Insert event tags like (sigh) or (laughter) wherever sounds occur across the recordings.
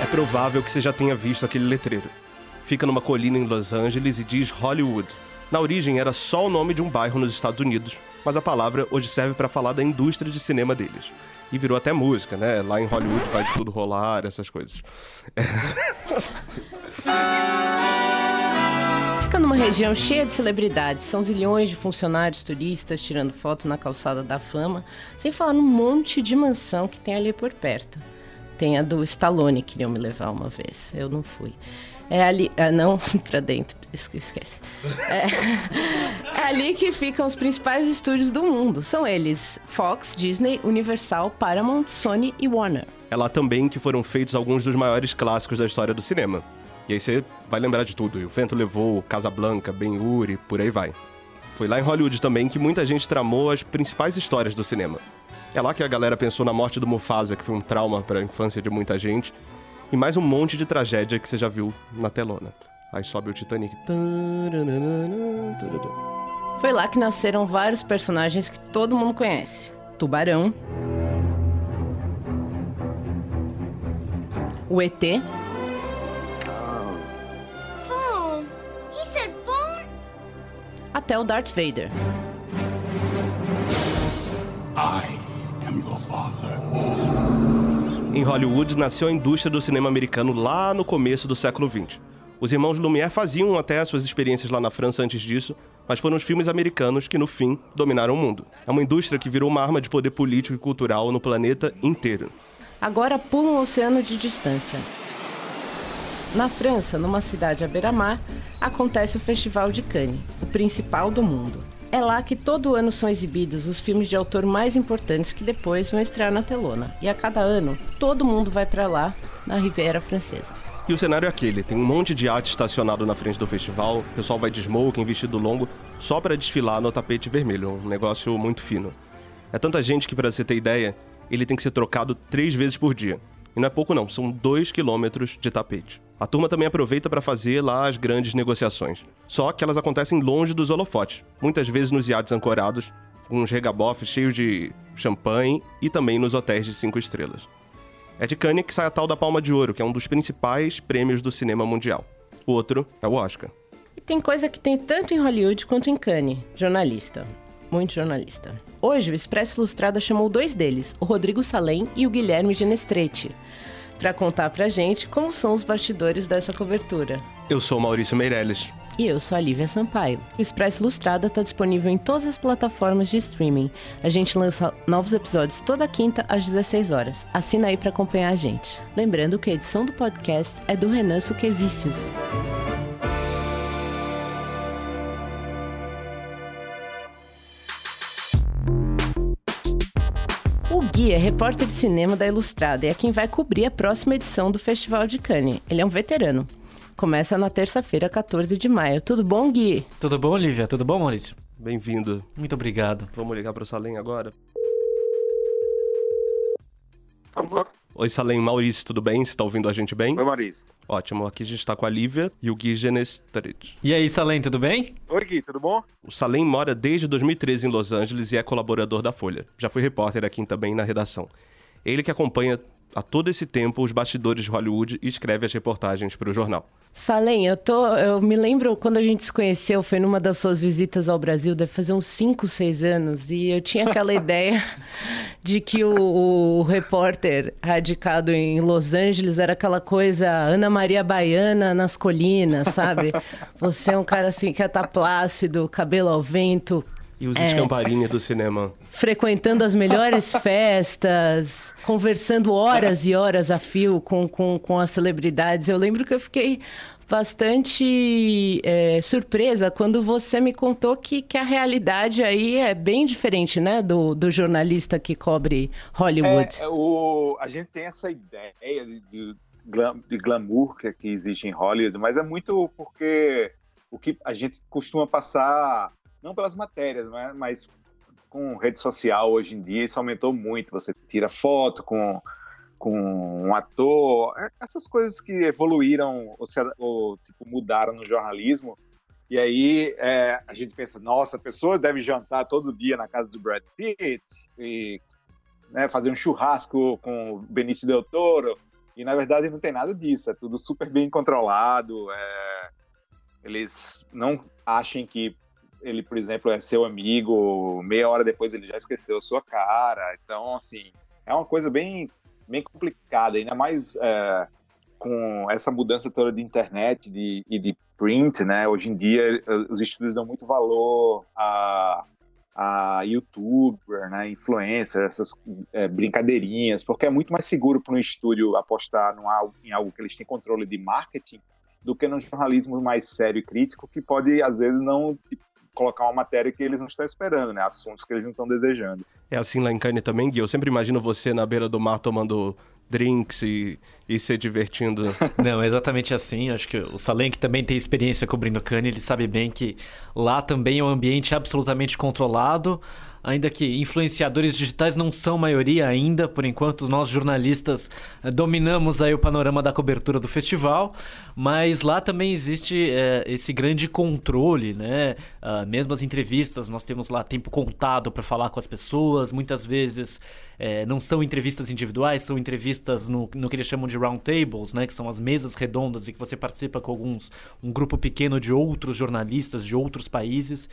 É provável que você já tenha visto aquele letreiro. Fica numa colina em Los Angeles e diz Hollywood. Na origem era só o nome de um bairro nos Estados Unidos, mas a palavra hoje serve para falar da indústria de cinema deles. E virou até música, né? Lá em Hollywood vai de tudo rolar, essas coisas. É. Fica numa região cheia de celebridades, são zilhões de funcionários turistas tirando foto na calçada da fama, sem falar num monte de mansão que tem ali por perto. Tem a do Stallone, queriam me levar uma vez, eu não fui. É ali, ah, não (laughs) para dentro, esquece. É, é ali que ficam os principais estúdios do mundo. São eles: Fox, Disney, Universal, Paramount, Sony e Warner. É lá também que foram feitos alguns dos maiores clássicos da história do cinema. E aí você vai lembrar de tudo. O Vento Levou, Casablanca, Ben-Hur, por aí vai. Foi lá em Hollywood também que muita gente tramou as principais histórias do cinema. É lá que a galera pensou na morte do Mufasa, que foi um trauma para a infância de muita gente, e mais um monte de tragédia que você já viu na telona. Aí sobe o Titanic. Foi lá que nasceram vários personagens que todo mundo conhece: Tubarão, o ET, até o Darth Vader. I Em Hollywood nasceu a indústria do cinema americano lá no começo do século XX. Os irmãos Lumière faziam até suas experiências lá na França antes disso, mas foram os filmes americanos que, no fim, dominaram o mundo. É uma indústria que virou uma arma de poder político e cultural no planeta inteiro. Agora pula um oceano de distância. Na França, numa cidade à beira-mar, acontece o Festival de Cannes, o principal do mundo. É lá que todo ano são exibidos os filmes de autor mais importantes que depois vão estrear na telona. E a cada ano, todo mundo vai para lá, na Riviera Francesa. E o cenário é aquele: tem um monte de arte estacionado na frente do festival, o pessoal vai de smoking, vestido longo, só para desfilar no tapete vermelho, um negócio muito fino. É tanta gente que, para você ter ideia, ele tem que ser trocado três vezes por dia. E não é pouco não, são dois quilômetros de tapete. A turma também aproveita para fazer lá as grandes negociações. Só que elas acontecem longe dos holofotes, muitas vezes nos iates ancorados, com uns regabofes cheios de champanhe e também nos hotéis de cinco estrelas. É de Cannes que sai a tal da Palma de Ouro, que é um dos principais prêmios do cinema mundial. O outro é o Oscar. E tem coisa que tem tanto em Hollywood quanto em Cannes. Jornalista. Muito jornalista. Hoje, o Expresso Ilustrada chamou dois deles, o Rodrigo Salem e o Guilherme Genestretti para contar pra gente como são os bastidores dessa cobertura. Eu sou Maurício Meirelles. E eu sou a Lívia Sampaio. O Expresso Ilustrada está disponível em todas as plataformas de streaming. A gente lança novos episódios toda quinta às 16 horas. Assina aí para acompanhar a gente. Lembrando que a edição do podcast é do Renan Suquevicius. Gui é repórter de cinema da Ilustrada e é quem vai cobrir a próxima edição do Festival de Cannes. Ele é um veterano. Começa na terça-feira, 14 de maio. Tudo bom, Gui? Tudo bom, Olivia? Tudo bom, Maurício? Bem-vindo. Muito obrigado. Vamos ligar para o Salem agora? Oi, Salem, Maurício, tudo bem? Você está ouvindo a gente bem? Oi, Maurício. Ótimo, aqui a gente está com a Lívia e o Gui Genestrit. E aí, Salem, tudo bem? Oi, Gui, tudo bom? O Salem mora desde 2013 em Los Angeles e é colaborador da Folha. Já foi repórter aqui também na redação. Ele que acompanha há todo esse tempo os bastidores de Hollywood e escreve as reportagens para o jornal. Salem, eu, tô, eu me lembro quando a gente se conheceu, foi numa das suas visitas ao Brasil, deve fazer uns 5, 6 anos, e eu tinha aquela (laughs) ideia de que o, o, repórter radicado em Los Angeles era aquela coisa Ana Maria Baiana nas colinas, sabe? (laughs) Você é um cara assim que tá plácido, cabelo ao vento, e os é, do cinema. Frequentando as melhores (laughs) festas, conversando horas e horas a fio com, com, com as celebridades. Eu lembro que eu fiquei bastante é, surpresa quando você me contou que, que a realidade aí é bem diferente, né, do, do jornalista que cobre Hollywood. É, o, a gente tem essa ideia de, de, de glamour que, que existe em Hollywood, mas é muito porque o que a gente costuma passar não pelas matérias, né? mas com rede social hoje em dia isso aumentou muito. Você tira foto com, com um ator, é, essas coisas que evoluíram ou, ou tipo, mudaram no jornalismo. E aí é, a gente pensa, nossa, a pessoa deve jantar todo dia na casa do Brad Pitt e né, fazer um churrasco com o Benício Del Toro. E na verdade não tem nada disso, é tudo super bem controlado. É... Eles não achem que ele, por exemplo, é seu amigo, meia hora depois ele já esqueceu a sua cara. Então, assim, é uma coisa bem, bem complicada, ainda mais é, com essa mudança toda de internet de, e de print, né? Hoje em dia, os estúdios dão muito valor a, a youtuber, né, influencer, essas é, brincadeirinhas, porque é muito mais seguro para um estúdio apostar num, em algo que eles têm controle de marketing do que num jornalismo mais sério e crítico que pode às vezes não colocar uma matéria que eles não estão esperando, né? Assuntos que eles não estão desejando. É assim lá em Cannes também, Gui? Eu sempre imagino você na beira do mar tomando drinks e, e se divertindo. (laughs) Não, é exatamente assim. Acho que o Salem, que também tem experiência cobrindo Cannes, ele sabe bem que lá também é um ambiente absolutamente controlado ainda que influenciadores digitais não são maioria ainda, por enquanto nós jornalistas eh, dominamos aí o panorama da cobertura do festival, mas lá também existe é, esse grande controle, né? Uh, mesmo as entrevistas, nós temos lá tempo contado para falar com as pessoas, muitas vezes é, não são entrevistas individuais, são entrevistas no, no que eles chamam de round tables, né? Que são as mesas redondas e que você participa com alguns um grupo pequeno de outros jornalistas de outros países.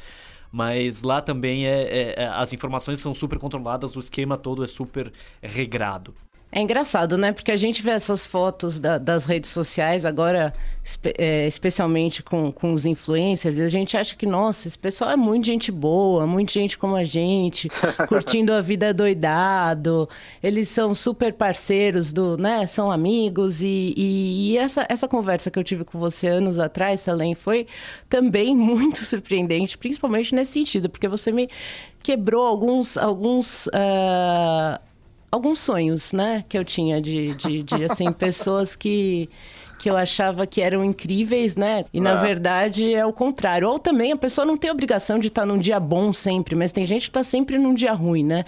Mas lá também é, é, é, as informações são super controladas, o esquema todo é super regrado. É engraçado, né? Porque a gente vê essas fotos da, das redes sociais agora, espe é, especialmente com, com os influencers, e a gente acha que, nossa, esse pessoal é muito gente boa, muita gente como a gente, (laughs) curtindo a vida doidado. Eles são super parceiros do, né? São amigos. E, e, e essa, essa conversa que eu tive com você anos atrás, Salem, foi também (laughs) muito surpreendente, principalmente nesse sentido, porque você me quebrou alguns, alguns uh, alguns sonhos, né, que eu tinha de, de, de assim, (laughs) pessoas que que eu achava que eram incríveis, né? E na é. verdade é o contrário. Ou também a pessoa não tem obrigação de estar num dia bom sempre, mas tem gente que está sempre num dia ruim, né?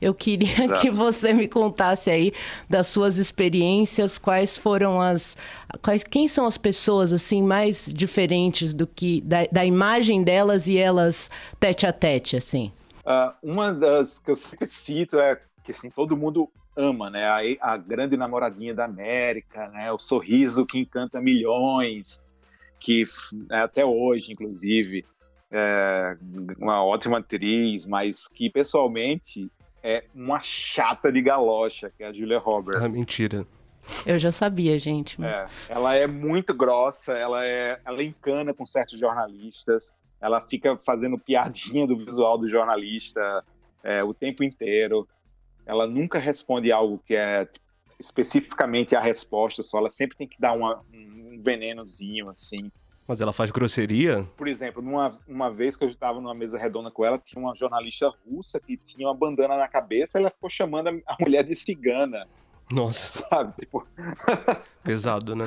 Eu queria (laughs) Exato. que você me contasse aí das suas experiências, quais foram as. Quais, quem são as pessoas assim mais diferentes do que. da, da imagem delas e elas tete a tete, assim? Uh, uma das que eu sempre cito é que assim, todo mundo ama, né? A, a, grande namoradinha da América, né? O sorriso que encanta milhões, que né, até hoje, inclusive, é uma ótima atriz, mas que pessoalmente é uma chata de galocha, que é a Julia Roberts. Ah, mentira. Eu já sabia, gente. Mas... É, ela é muito grossa, ela é, ela encana com certos jornalistas, ela fica fazendo piadinha do visual do jornalista é, o tempo inteiro ela nunca responde algo que é tipo, especificamente a resposta só, ela sempre tem que dar uma, um venenozinho, assim. Mas ela faz grosseria? Por exemplo, numa uma vez que eu estava numa mesa redonda com ela, tinha uma jornalista russa que tinha uma bandana na cabeça e ela ficou chamando a, a mulher de cigana. Nossa. Sabe? Tipo... Pesado, né?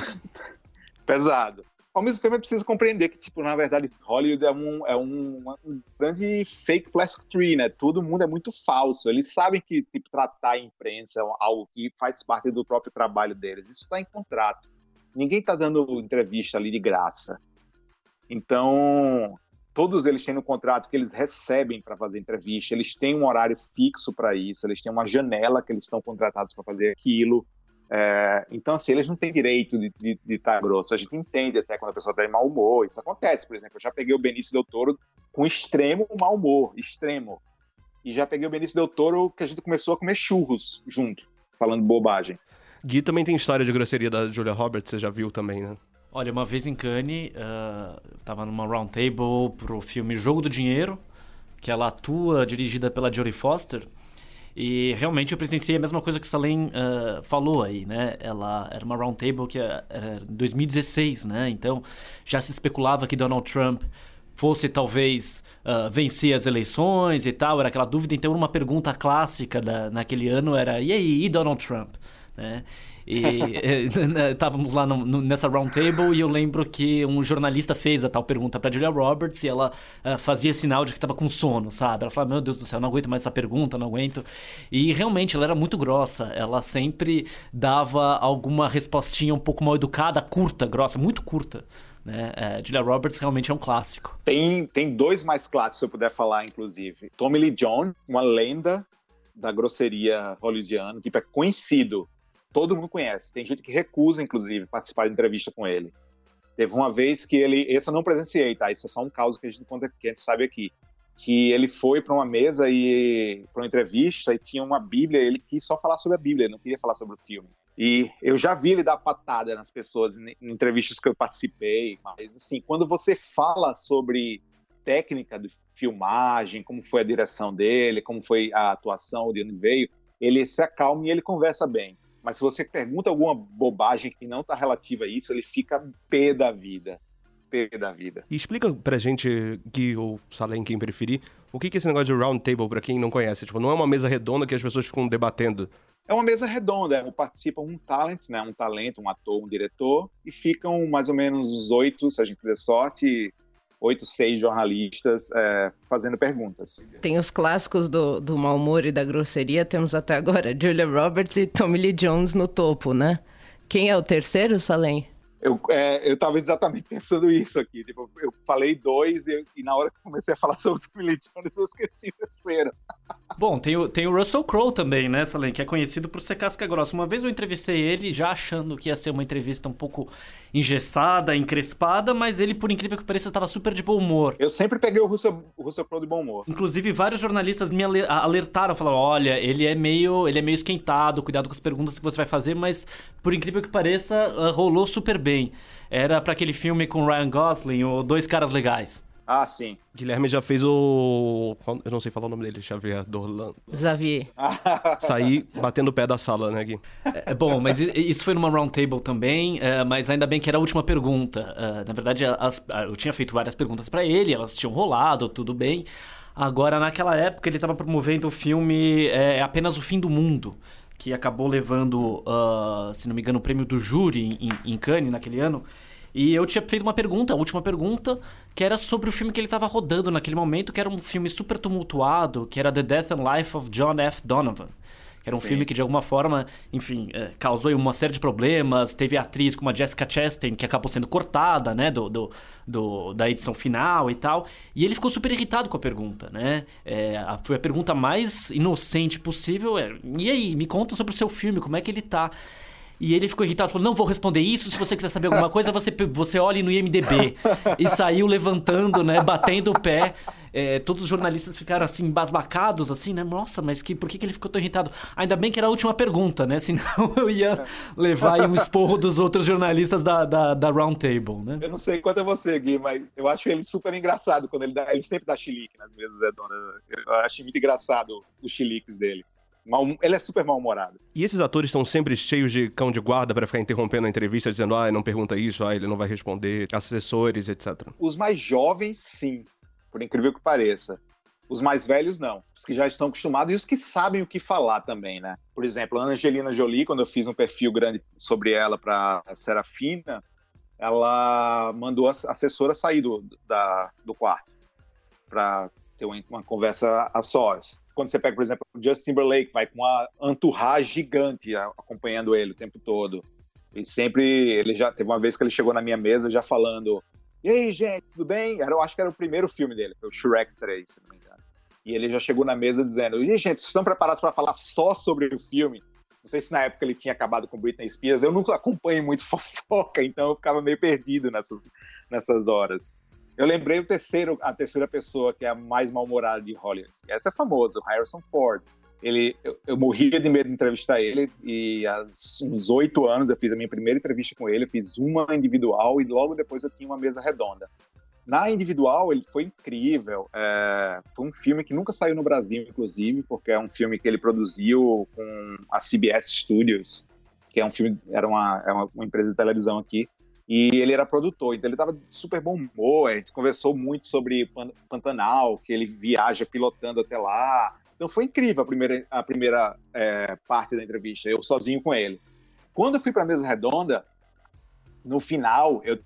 (laughs) Pesado ao mesmo tempo é preciso compreender que, tipo, na verdade, Hollywood é um, é um, um grande fake plastic tree, né? Todo mundo é muito falso. Eles sabem que, tipo, tratar a imprensa é algo que faz parte do próprio trabalho deles. Isso está em contrato. Ninguém está dando entrevista ali de graça. Então, todos eles têm um contrato que eles recebem para fazer entrevista, eles têm um horário fixo para isso, eles têm uma janela que eles estão contratados para fazer aquilo. É, então, assim, eles não têm direito de estar tá grosso. A gente entende até quando a pessoa está em mau humor. Isso acontece, por exemplo. Eu já peguei o Benício Del Toro com extremo mau humor, extremo. E já peguei o Benício Del Toro que a gente começou a comer churros junto, falando bobagem. Gui também tem história de grosseria da Julia Roberts, você já viu também, né? Olha, uma vez em Cannes, uh, tava numa roundtable pro filme Jogo do Dinheiro, que ela atua, dirigida pela Jodie Foster. E realmente eu presenciei a mesma coisa que Salem uh, falou aí, né? Ela era uma roundtable que era 2016, né? Então já se especulava que Donald Trump fosse talvez uh, vencer as eleições e tal, era aquela dúvida. Então uma pergunta clássica da, naquele ano era: e aí, e Donald Trump? Né? E (laughs) estávamos lá no, no, nessa roundtable e eu lembro que um jornalista fez a tal pergunta para Julia Roberts e ela uh, fazia sinal de que estava com sono, sabe? Ela falava: Meu Deus do céu, não aguento mais essa pergunta, não aguento. E realmente ela era muito grossa, ela sempre dava alguma respostinha um pouco mal educada, curta, grossa, muito curta. Né? É, Julia Roberts realmente é um clássico. Tem, tem dois mais clássicos, se eu puder falar, inclusive. Tommy Lee Jones, uma lenda da grosseria hollywoodiana, tipo, é conhecido todo mundo conhece. Tem gente que recusa, inclusive, participar de entrevista com ele. Teve uma vez que ele, esse eu não presenciei, tá? Isso é só um caso que a gente que a gente sabe aqui, que ele foi para uma mesa e para uma entrevista e tinha uma Bíblia, ele quis só falar sobre a Bíblia, ele não queria falar sobre o filme. E eu já vi ele dar patada nas pessoas em entrevistas que eu participei, mas assim, quando você fala sobre técnica de filmagem, como foi a direção dele, como foi a atuação, de onde veio, ele se acalma e ele conversa bem. Mas se você pergunta alguma bobagem que não está relativa a isso, ele fica pé da vida. Pé da vida. E explica pra gente, Gui ou Salem, quem preferir, o que é esse negócio de round table, pra quem não conhece? Tipo, não é uma mesa redonda que as pessoas ficam debatendo. É uma mesa redonda, é, participa um talent, né, um talento, um ator, um diretor, e ficam mais ou menos os oito, se a gente der sorte, oito, seis jornalistas é, fazendo perguntas. Tem os clássicos do, do mau humor e da grosseria, temos até agora (laughs) Julia Roberts e Tommy Lee Jones no topo, né? Quem é o terceiro, Salem? Eu, é, eu tava exatamente (laughs) pensando isso aqui. Tipo, eu falei dois e, e, na hora que comecei a falar (laughs) sobre o Tommy Jones, eu esqueci o terceiro. (laughs) Bom, tem o, tem o Russell Crowe também, né, Salem? Que é conhecido por ser casca grossa. Uma vez eu entrevistei ele já achando que ia ser uma entrevista um pouco engessada, encrespada, mas ele, por incrível que pareça, estava super de bom humor. Eu sempre peguei o Russell, o Russell Crowe de bom humor. Inclusive, vários jornalistas me alertaram, falaram, olha, ele é meio, ele é meio esquentado, cuidado com as perguntas que você vai fazer, mas, por incrível que pareça, ah, rolou super bem bem. Era para aquele filme com Ryan Gosling, o Dois Caras Legais. Ah, sim. Guilherme já fez o. Eu não sei falar o nome dele, Xavier Dorlan. Xavier. (laughs) Sair batendo o pé da sala, né, Gui? É, bom, mas isso foi numa roundtable também, é, mas ainda bem que era a última pergunta. É, na verdade, as, eu tinha feito várias perguntas para ele, elas tinham rolado, tudo bem. Agora, naquela época, ele estava promovendo o filme é, Apenas o Fim do Mundo que acabou levando, uh, se não me engano, o prêmio do júri em, em Cannes naquele ano. E eu tinha feito uma pergunta, a última pergunta, que era sobre o filme que ele estava rodando naquele momento, que era um filme super tumultuado, que era The Death and Life of John F. Donovan. Era um Sim. filme que, de alguma forma, enfim, é, causou uma série de problemas. Teve atriz como a Jessica Chastain, que acabou sendo cortada, né, do, do, do, da edição final e tal. E ele ficou super irritado com a pergunta, né? É, a, foi a pergunta mais inocente possível. É, e aí, me conta sobre o seu filme, como é que ele tá? E ele ficou irritado, falou: Não vou responder isso. Se você quiser saber alguma coisa, você, você olhe no IMDB. (laughs) e saiu levantando, né? Batendo o pé. É, todos os jornalistas ficaram assim, embasbacados, assim, né? Nossa, mas que, por que, que ele ficou tão irritado? Ainda bem que era a última pergunta, né? (laughs) Senão eu ia levar um (laughs) esporro dos outros jornalistas da, da, da Round Table, né? Eu não sei quanto é você, Gui, mas eu acho ele super engraçado quando ele dá. Ele sempre dá chilique nas mesas redondas. Eu acho muito engraçado os chiliques dele. Mal, ele é super mal-humorado. E esses atores estão sempre cheios de cão de guarda para ficar interrompendo a entrevista, dizendo, ah, não pergunta isso, ah, ele não vai responder, assessores, etc. Os mais jovens, sim, por incrível que pareça. Os mais velhos, não. Os que já estão acostumados e os que sabem o que falar também, né? Por exemplo, a Angelina Jolie, quando eu fiz um perfil grande sobre ela para Serafina, ela mandou a assessora sair do, da, do quarto para ter uma, uma conversa a sós quando você pega, por exemplo, o Justin Timberlake, vai com uma entourage gigante acompanhando ele o tempo todo. E sempre, ele já teve uma vez que ele chegou na minha mesa já falando: E aí, gente, tudo bem? Eu acho que era o primeiro filme dele, foi o Shrek 3, se não me engano. E ele já chegou na mesa dizendo: E aí, gente, vocês estão preparados para falar só sobre o filme? Não sei se na época ele tinha acabado com Britney Spears. Eu nunca acompanho muito (laughs) fofoca, então eu ficava meio perdido nessas, nessas horas. Eu lembrei o terceiro, a terceira pessoa que é a mais mal-humorada de Hollywood. Essa é famosa, Harrison Ford. Ele, eu, eu, morria de medo de entrevistar ele e há uns oito anos eu fiz a minha primeira entrevista com ele, fiz uma individual e logo depois eu tinha uma mesa redonda. Na individual ele foi incrível, é, foi um filme que nunca saiu no Brasil, inclusive, porque é um filme que ele produziu com a CBS Studios, que é um filme, era uma, é uma empresa de televisão aqui, e ele era produtor, então ele estava super bom humor. A gente conversou muito sobre Pantanal, que ele viaja pilotando até lá. Então foi incrível a primeira, a primeira é, parte da entrevista, eu sozinho com ele. Quando eu fui para a mesa redonda, no final, eu,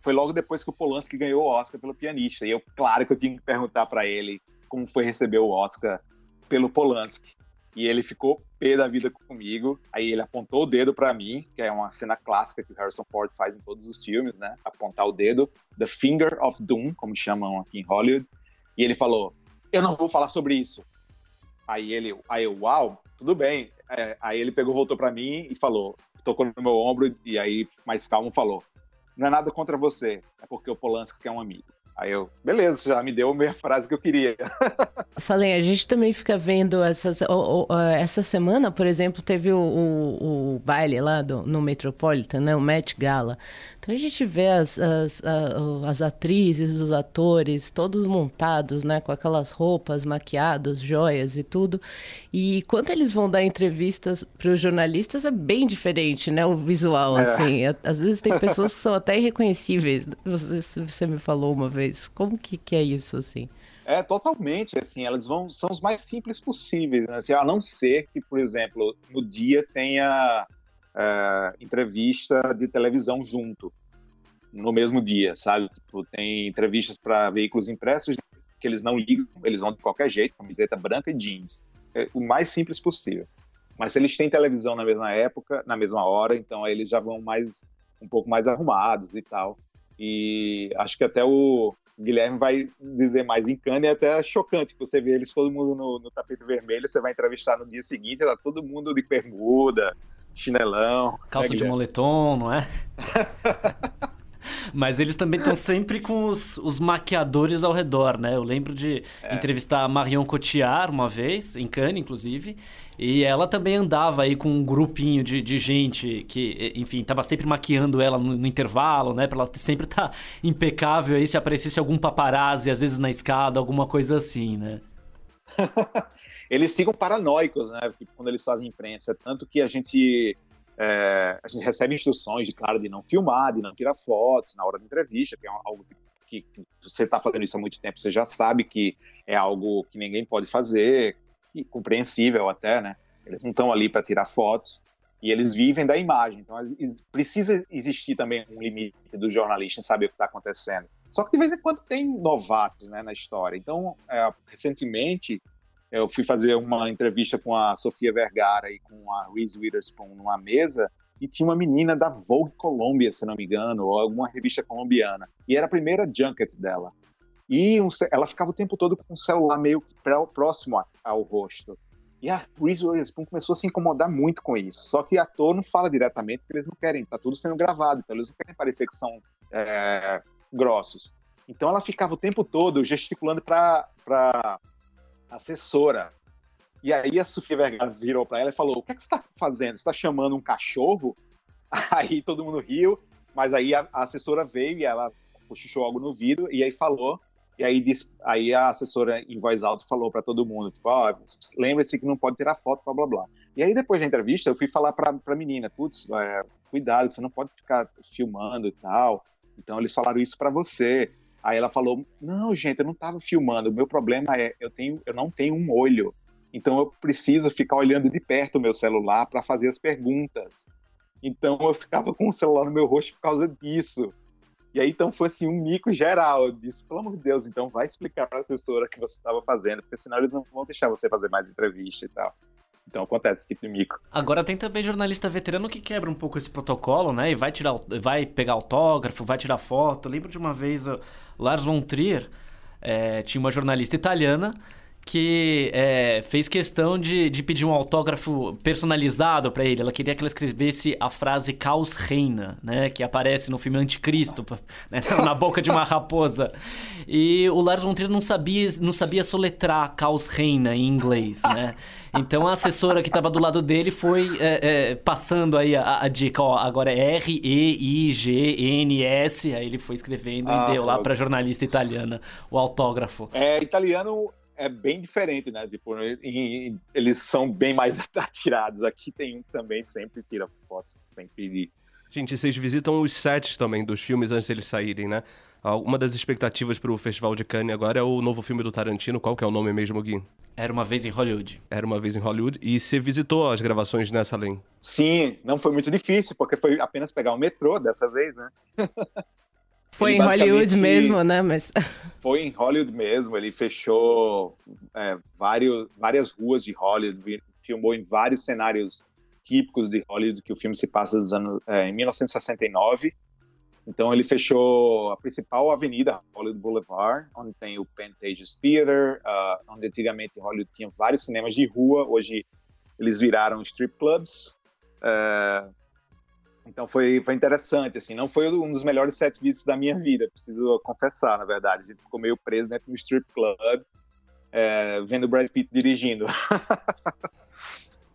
foi logo depois que o Polanski ganhou o Oscar pelo pianista. E eu, claro que eu tinha que perguntar para ele como foi receber o Oscar pelo Polanski. E ele ficou pé da vida comigo. Aí ele apontou o dedo para mim, que é uma cena clássica que o Harrison Ford faz em todos os filmes, né? Apontar o dedo, The Finger of Doom, como chamam aqui em Hollywood. E ele falou: "Eu não vou falar sobre isso". Aí ele, aí eu, uau, tudo bem. é, aí ele pegou, voltou para mim e falou, tocou no meu ombro e aí mais calmo falou: "Não é nada contra você, é porque o Polanski é um amigo". Aí eu, beleza, já me deu a minha frase que eu queria. Salem, a gente também fica vendo essas. essa semana, por exemplo, teve o, o, o baile lá do, no Metropolitan, né? O Met Gala. Então a gente vê as, as, as atrizes, os atores, todos montados, né, com aquelas roupas, maquiados, joias e tudo. E quando eles vão dar entrevistas para os jornalistas é bem diferente, né, o visual, é. assim. Às vezes tem pessoas que são até irreconhecíveis. Você, você me falou uma vez. Como que, que é isso, assim? É, totalmente, assim, elas vão, são os mais simples possíveis, né? Assim, a não ser que, por exemplo, no dia tenha é, entrevista de televisão junto no mesmo dia, sabe? Tipo, tem entrevistas para veículos impressos que eles não ligam, eles vão de qualquer jeito, camiseta branca e jeans. É o mais simples possível. Mas se eles têm televisão na mesma época, na mesma hora, então aí eles já vão mais um pouco mais arrumados e tal. E acho que até o Guilherme vai dizer mais em cana e até é chocante que você vê eles todo mundo no, no tapete vermelho, você vai entrevistar no dia seguinte, tá todo mundo de bermuda, chinelão. Calça né, de moletom, não é? (laughs) Mas eles também estão sempre com os, os, maquiadores ao redor, né? Eu lembro de é. entrevistar a Marion Cotillard uma vez, em Cannes, inclusive. E ela também andava aí com um grupinho de, de gente que, enfim, tava sempre maquiando ela no, no intervalo, né? Pra ela sempre estar tá impecável aí se aparecesse algum paparazzi, às vezes na escada, alguma coisa assim, né? (laughs) eles ficam paranoicos, né? Quando eles fazem imprensa. Tanto que a gente, é, a gente recebe instruções de cara de não filmar, de não tirar fotos na hora da entrevista, que é algo que, que você está fazendo isso há muito tempo, você já sabe que é algo que ninguém pode fazer, que, compreensível até, né? Eles não estão ali para tirar fotos e eles vivem da imagem. Então, precisa existir também um limite do jornalista em saber o que está acontecendo. Só que de vez em quando tem novatos né, na história. Então, é, recentemente, eu fui fazer uma entrevista com a Sofia Vergara e com a Reese Witherspoon numa mesa e tinha uma menina da Vogue Colômbia, se não me engano, ou alguma revista colombiana. E era a primeira junket dela. E um, ela ficava o tempo todo com o celular meio próximo ao rosto. E a Reese Witherspoon começou a se incomodar muito com isso. Só que ator não fala diretamente porque eles não querem, tá tudo sendo gravado, então eles não querem parecer que são é, grossos. Então ela ficava o tempo todo gesticulando para assessora. E aí a Sofia Vergara virou para ela e falou: O que, é que você está fazendo? Você está chamando um cachorro? (laughs) Aí todo mundo riu, mas aí a, a assessora veio e ela cochichou algo no vidro e aí falou. E aí, disse, aí a assessora em voz alta falou para todo mundo: tipo, oh, lembre-se que não pode tirar foto, blá blá blá. E aí depois da entrevista eu fui falar para a menina: Putz, é, cuidado, você não pode ficar filmando e tal. Então eles falaram isso para você. Aí ela falou: "Não, gente, eu não estava filmando. O meu problema é eu tenho eu não tenho um olho. Então eu preciso ficar olhando de perto o meu celular para fazer as perguntas. Então eu ficava com o celular no meu rosto por causa disso. E aí então foi assim um mico geral. Eu disse, pelo amor de Deus, então vai explicar para a assessora que você estava fazendo, porque senão eles não vão deixar você fazer mais entrevista e tal. Então acontece esse tipo de mico. Agora tem também jornalista veterano que quebra um pouco esse protocolo, né? E vai tirar, vai pegar autógrafo, vai tirar foto. Eu lembro de uma vez o Lars von Trier é, tinha uma jornalista italiana que é, fez questão de, de pedir um autógrafo personalizado para ele. Ela queria que ela escrevesse a frase Caos Reina, né? Que aparece no filme Anticristo, (laughs) né? na boca de uma raposa. E o Lars von Trier não sabia, não sabia soletrar Caos Reina em inglês, né? Então a assessora que estava do lado dele foi é, é, passando aí a, a, dica, ó, agora é R-E-I-G-N-S. Aí ele foi escrevendo ah, e deu lá para jornalista italiana o autógrafo. É, italiano é bem diferente, né? Tipo, eles são bem mais (laughs) atirados. Aqui tem um que também sempre tira foto, sempre. Gente, vocês visitam os sets também dos filmes antes deles saírem, né? Uma das expectativas para o Festival de Cannes agora é o novo filme do Tarantino. Qual que é o nome mesmo, Gui? Era uma vez em Hollywood. Era uma vez em Hollywood. E você visitou as gravações nessa além? Sim, não foi muito difícil, porque foi apenas pegar o metrô dessa vez, né? Foi ele (laughs) em Hollywood mesmo, né? Mas... (laughs) Foi em Hollywood mesmo. Ele fechou é, vários, várias ruas de Hollywood, filmou em vários cenários típicos de Hollywood, que o filme se passa dos anos, é, em 1969. Então ele fechou a principal avenida, Hollywood Boulevard, onde tem o Pantages Theater, uh, onde antigamente Hollywood tinha vários cinemas de rua, hoje eles viraram strip clubs. É, então foi, foi interessante, assim, não foi um dos melhores set visits da minha vida, preciso confessar, na verdade. A gente ficou meio preso dentro do strip club, é, vendo o Brad Pitt dirigindo.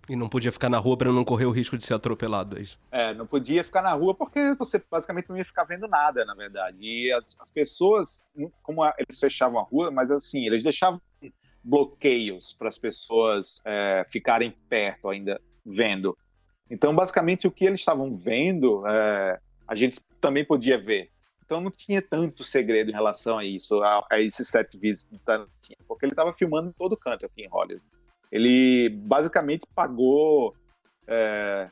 E não podia ficar na rua para não correr o risco de ser atropelado, é isso? É, não podia ficar na rua porque você basicamente não ia ficar vendo nada, na verdade. E as, as pessoas, como a, eles fechavam a rua, mas assim, eles deixavam bloqueios para as pessoas é, ficarem perto ainda vendo. Então, basicamente, o que eles estavam vendo, é, a gente também podia ver. Então, não tinha tanto segredo em relação a isso, a, a esse set visit do Tarantino, porque ele estava filmando em todo canto aqui em Hollywood. Ele basicamente pagou. É,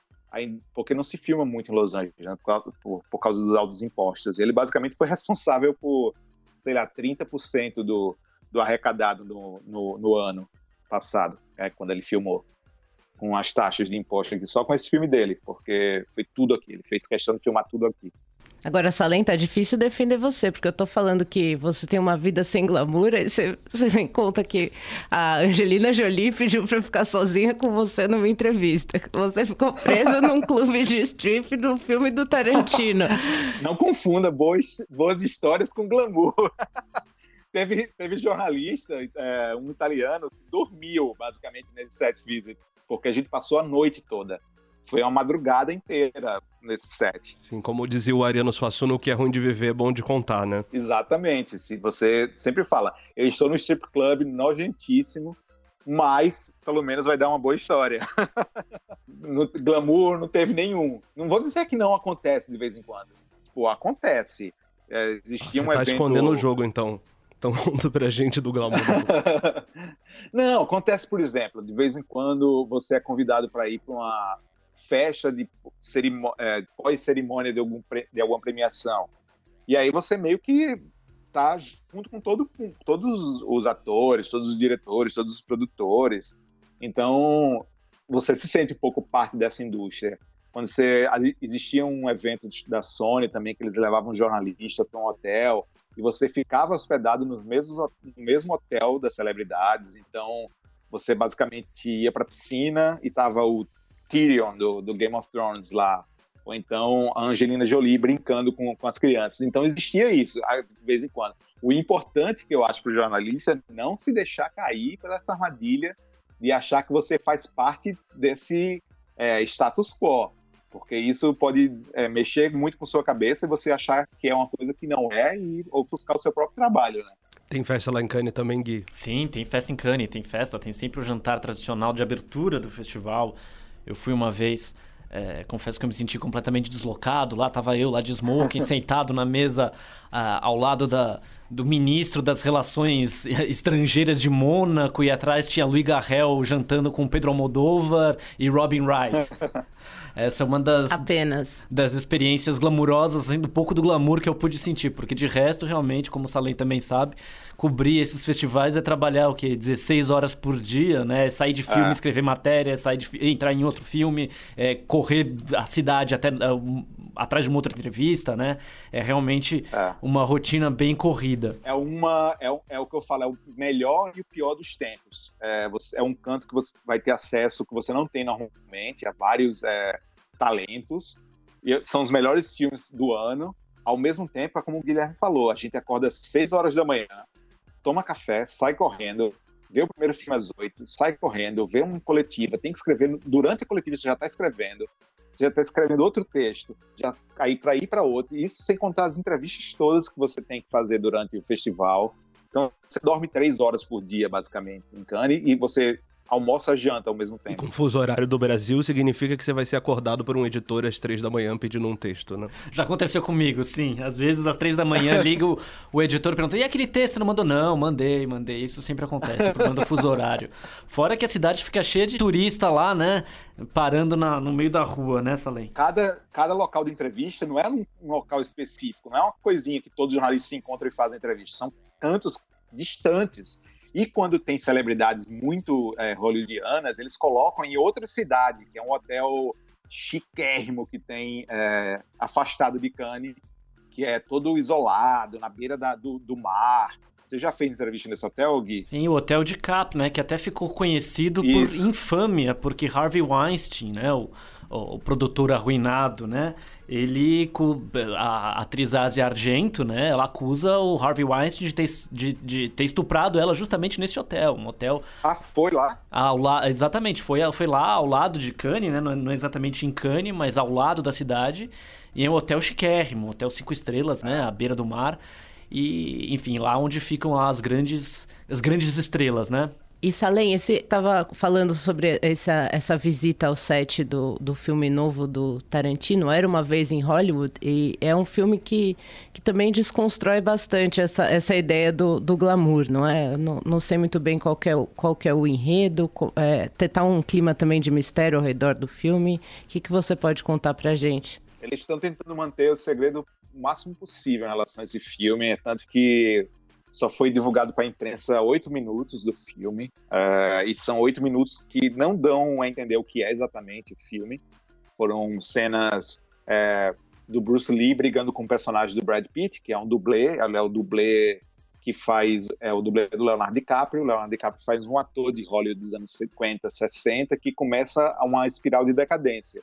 porque não se filma muito em Los Angeles, né, por, por, por, causa dos altos impostos. Ele basicamente foi responsável por, sei lá, 30% do, do arrecadado no, no, no ano passado, né, quando ele filmou, com as taxas de imposto aqui, só com esse filme dele, porque foi tudo aqui. Ele fez questão de filmar tudo aqui. Agora, Salem, tá difícil defender você, porque eu tô falando que você tem uma vida sem glamour, e você, você me conta que a Angelina Jolie pediu pra ficar sozinha com você numa entrevista. Você ficou preso (laughs) num clube de strip do filme do Tarantino. Não confunda boas, boas histórias com glamour. (laughs) teve, teve jornalista, é, um italiano, que dormiu basicamente nesse set visit, porque a gente passou a noite toda foi uma madrugada inteira nesse set. Sim, como dizia o Ariano Suassuna, o que é ruim de viver é bom de contar, né? Exatamente. Se você sempre fala, eu estou no strip club nojentíssimo, mas pelo menos vai dar uma boa história. (laughs) no glamour não teve nenhum. Não vou dizer que não acontece de vez em quando. Tipo, acontece. É, existia Você um tá evento... escondendo o jogo, então. Então conta (laughs) pra gente do glamour. (laughs) não, acontece, por exemplo, de vez em quando você é convidado para ir para uma festa de é, pós-cerimônia de, algum, de alguma premiação. E aí você meio que tá junto com, todo, com todos os atores, todos os diretores, todos os produtores. Então, você se sente um pouco parte dessa indústria. Quando você existia um evento da Sony também que eles levavam jornalista para um hotel e você ficava hospedado no mesmo, no mesmo hotel das celebridades. Então, você basicamente ia para a piscina e tava o Tyrion do, do Game of Thrones lá, ou então a Angelina Jolie brincando com, com as crianças. Então existia isso de vez em quando. O importante que eu acho para o jornalista é não se deixar cair pela essa armadilha de achar que você faz parte desse é, status quo, porque isso pode é, mexer muito com sua cabeça e você achar que é uma coisa que não é e ofuscar o seu próprio trabalho, né? Tem festa lá em Cannes também, Gui? Sim, tem festa em Cannes, tem festa, tem sempre o jantar tradicional de abertura do festival. Eu fui uma vez, é, confesso que eu me senti completamente deslocado. Lá estava eu, lá de smoking, (laughs) sentado na mesa ah, ao lado da, do ministro das Relações (laughs) Estrangeiras de Mônaco e atrás tinha Louis Garrel jantando com Pedro Almodóvar e Robin Wright. (laughs) Essa é uma das, Apenas. das experiências glamourosas, assim, do pouco do glamour que eu pude sentir, porque de resto, realmente, como o Salem também sabe, cobrir esses festivais é trabalhar o quê? 16 horas por dia, né? Sair de filme, é. escrever matéria, sair de, entrar em outro filme, é, correr a cidade até uh, atrás de uma outra entrevista, né? É realmente é. uma rotina bem corrida. É uma é, é, o que eu falo, é o melhor e o pior dos tempos. É, você, é um canto que você vai ter acesso que você não tem normalmente a vários é, talentos. E são os melhores filmes do ano. Ao mesmo tempo, é como o Guilherme falou, a gente acorda às 6 horas da manhã, toma café, sai correndo, vê o primeiro filme às 8, sai correndo, vê uma coletiva, tem que escrever, durante a coletiva você já está escrevendo, você já está escrevendo outro texto, já aí para ir para outro, isso sem contar as entrevistas todas que você tem que fazer durante o festival. Então, você dorme três horas por dia, basicamente, em Cannes, e você almoça e janta ao mesmo tempo. E com o fuso horário do Brasil, significa que você vai ser acordado por um editor às três da manhã pedindo um texto, né? Já aconteceu comigo, sim. Às vezes, às três da manhã, liga o, o editor e pergunta, e aquele texto não mandou? Não, mandei, mandei. Isso sempre acontece, por do fuso horário. Fora que a cidade fica cheia de turista lá, né? Parando na, no meio da rua, né, Salem? Cada, cada local de entrevista não é um, um local específico, não é uma coisinha que todos os jornalistas se encontram e fazem entrevista. São cantos distantes. E quando tem celebridades muito é, hollywoodianas, eles colocam em outra cidade, que é um hotel chiquérrimo que tem é, afastado de Cannes, que é todo isolado, na beira da, do, do, mar. Você já fez entrevista nesse hotel, Gui? Sim, o Hotel de Cap, né? Que até ficou conhecido Isso. por infâmia, porque Harvey Weinstein, né? O, o, o produtor arruinado, né? Ele, a atriz Asia Argento, né? Ela acusa o Harvey Weinstein de ter, de, de ter estuprado ela justamente nesse hotel, um hotel... Ah, foi lá? Ao la... Exatamente, foi, foi lá ao lado de Cannes, né? Não, não exatamente em Cannes, mas ao lado da cidade. E é um hotel chiquérrimo, um hotel cinco estrelas, né? À beira do mar. E, enfim, lá onde ficam as grandes, as grandes estrelas, né? E Salem, você estava falando sobre essa, essa visita ao set do, do filme novo do Tarantino, Era Uma Vez em Hollywood, e é um filme que, que também desconstrói bastante essa, essa ideia do, do glamour, não é? Não, não sei muito bem qual é, qual é o enredo, é, tá um clima também de mistério ao redor do filme. O que, que você pode contar pra gente? Eles estão tentando manter o segredo o máximo possível em relação a esse filme, tanto que só foi divulgado para a imprensa oito minutos do filme, uh, e são oito minutos que não dão a entender o que é exatamente o filme. Foram cenas é, do Bruce Lee brigando com o personagem do Brad Pitt, que é um dublê, ele é o dublê que faz, é o dublê do Leonardo DiCaprio. O Leonardo DiCaprio faz um ator de Hollywood dos anos 50, 60, que começa uma espiral de decadência.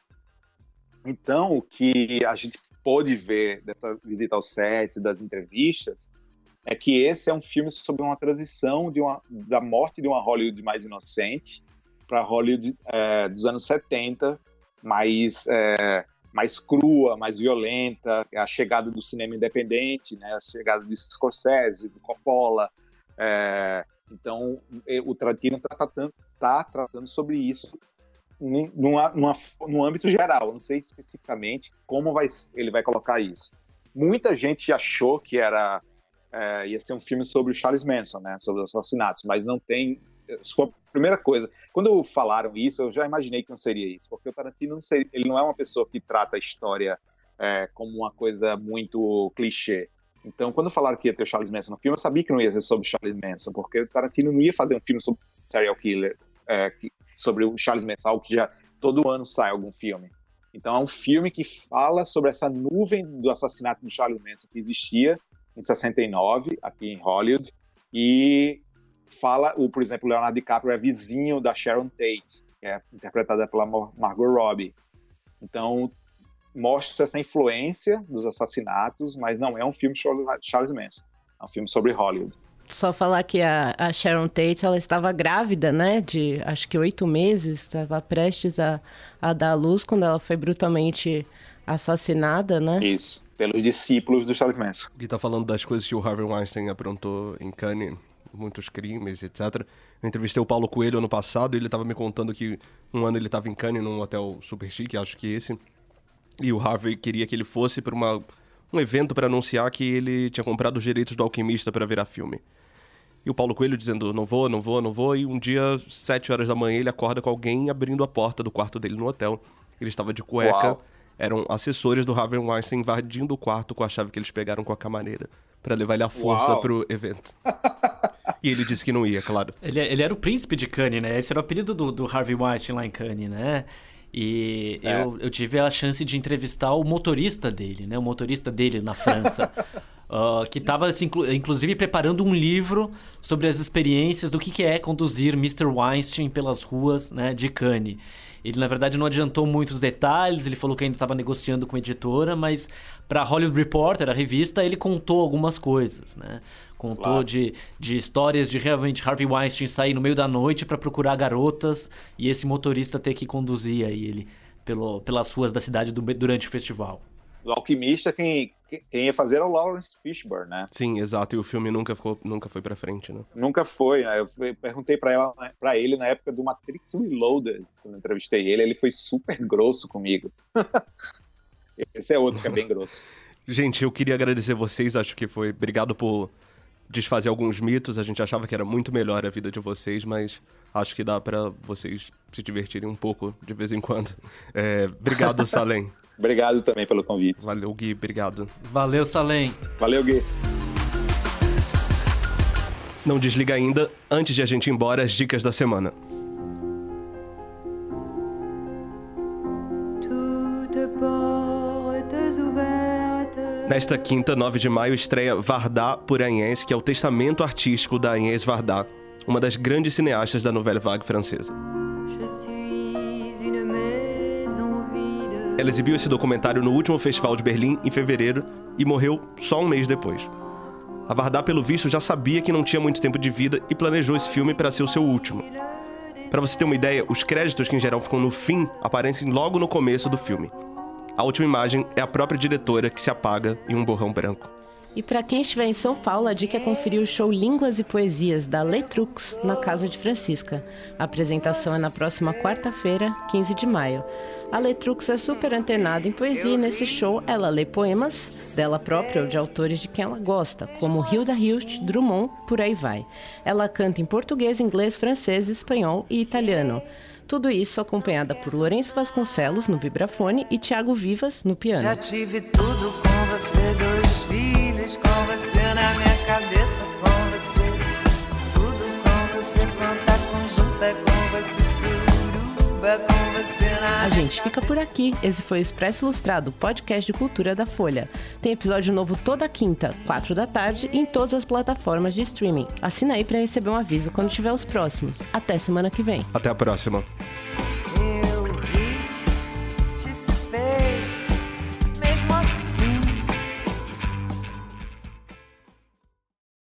Então, o que a gente pôde ver dessa visita ao set, das entrevistas, é que esse é um filme sobre uma transição de uma, da morte de uma Hollywood mais inocente para Hollywood é, dos anos 70, mais, é, mais crua, mais violenta, a chegada do cinema independente, né, a chegada do Scorsese, do Coppola. É, então, o Tarantino está tratando, tá tratando sobre isso numa, numa, num âmbito geral, não sei especificamente como vai, ele vai colocar isso. Muita gente achou que era é, ia ser um filme sobre Charles Manson, né, sobre os assassinatos, mas não tem. Isso foi a primeira coisa. Quando falaram isso, eu já imaginei que não seria isso, porque o Tarantino não seria, ele não é uma pessoa que trata a história é, como uma coisa muito clichê. Então, quando falaram que ia ter o Charles Manson no filme, eu sabia que não ia ser sobre Charles Manson, porque o Tarantino não ia fazer um filme sobre serial killer, é, sobre o Charles Manson, algo que já todo ano sai algum filme. Então é um filme que fala sobre essa nuvem do assassinato do Charles Manson que existia em 69 aqui em Hollywood e fala, o, por exemplo, Leonardo DiCaprio é vizinho da Sharon Tate, que é interpretada pela Margot Robbie. Então mostra essa influência dos assassinatos, mas não é um filme sobre Charles Manson, é um filme sobre Hollywood só falar que a, a, Sharon Tate ela estava grávida, né? De acho que oito meses, estava prestes a, a dar à luz quando ela foi brutalmente assassinada, né? Isso, pelos discípulos do Charles Manson. E tá falando das coisas que o Harvey Weinstein aprontou em Cannes, muitos crimes, etc. Eu entrevistei o Paulo Coelho ano passado e ele estava me contando que um ano ele estava em Cannes num hotel super chique, acho que esse. E o Harvey queria que ele fosse para uma um evento para anunciar que ele tinha comprado os direitos do Alquimista para virar filme. E o Paulo Coelho dizendo, não vou, não vou, não vou. E um dia, sete horas da manhã, ele acorda com alguém abrindo a porta do quarto dele no hotel. Ele estava de cueca. Uau. Eram assessores do Harvey Weinstein invadindo o quarto com a chave que eles pegaram com a camareira. para levar ele à força Uau. pro evento. (laughs) e ele disse que não ia, claro. Ele, ele era o príncipe de Cannes, né? Esse era o apelido do, do Harvey Weinstein lá em Cannes, né? E é. eu, eu tive a chance de entrevistar o motorista dele, né? O motorista dele na França. uh, (laughs) que estava, assim, inclusive, preparando um livro sobre as experiências do que, que é conduzir Mr. Weinstein pelas ruas né, de Cannes. Ele, na verdade, não adiantou muitos detalhes, ele falou que ainda estava negociando com a editora, mas para Hollywood Reporter, a revista, ele contou algumas coisas, né? Contou claro. de, de histórias de realmente Harvey Weinstein sair no meio da noite para procurar garotas e esse motorista ter que conduzir aí ele pelo, pelas ruas da cidade do, durante o festival. O Alquimista, quem, quem ia fazer era o Lawrence Fishburne, né? Sim, exato. E o filme nunca, ficou, nunca foi pra frente, né? Nunca foi. Né? Eu perguntei pra, ela, pra ele na época do Matrix Reloaded, quando eu entrevistei ele, ele foi super grosso comigo. (laughs) Esse é outro que é bem grosso. Gente, eu queria agradecer vocês. Acho que foi. Obrigado por desfazer alguns mitos. A gente achava que era muito melhor a vida de vocês, mas acho que dá para vocês se divertirem um pouco de vez em quando. É, obrigado, (laughs) Salem. Obrigado também pelo convite. Valeu, Gui. Obrigado. Valeu, Salem. Valeu, Gui. Não desliga ainda. Antes de a gente ir embora, as dicas da semana. Nesta quinta, 9 de maio, estreia Varda por Agnès, que é o testamento artístico da Agnès Varda, uma das grandes cineastas da Nouvelle Vague francesa. Ela exibiu esse documentário no último festival de Berlim, em fevereiro, e morreu só um mês depois. A Varda, pelo visto, já sabia que não tinha muito tempo de vida e planejou esse filme para ser o seu último. Para você ter uma ideia, os créditos que em geral ficam no fim aparecem logo no começo do filme. A última imagem é a própria diretora que se apaga em um borrão branco. E para quem estiver em São Paulo, a dica é conferir o show Línguas e Poesias da Letrux na Casa de Francisca. A apresentação é na próxima quarta-feira, 15 de maio. A Letrux é super antenada em poesia e nesse show ela lê poemas dela própria ou de autores de quem ela gosta, como Hilda Hilst, Drummond, por aí vai. Ela canta em português, inglês, francês, espanhol e italiano. Tudo isso acompanhada por Lourenço Vasconcelos no vibrafone e Tiago Vivas no piano. Já tive tudo com você, dois A gente fica por aqui. Esse foi o Expresso Ilustrado, podcast de cultura da Folha. Tem episódio novo toda quinta, 4 da tarde, em todas as plataformas de streaming. Assina aí para receber um aviso quando tiver os próximos. Até semana que vem. Até a próxima.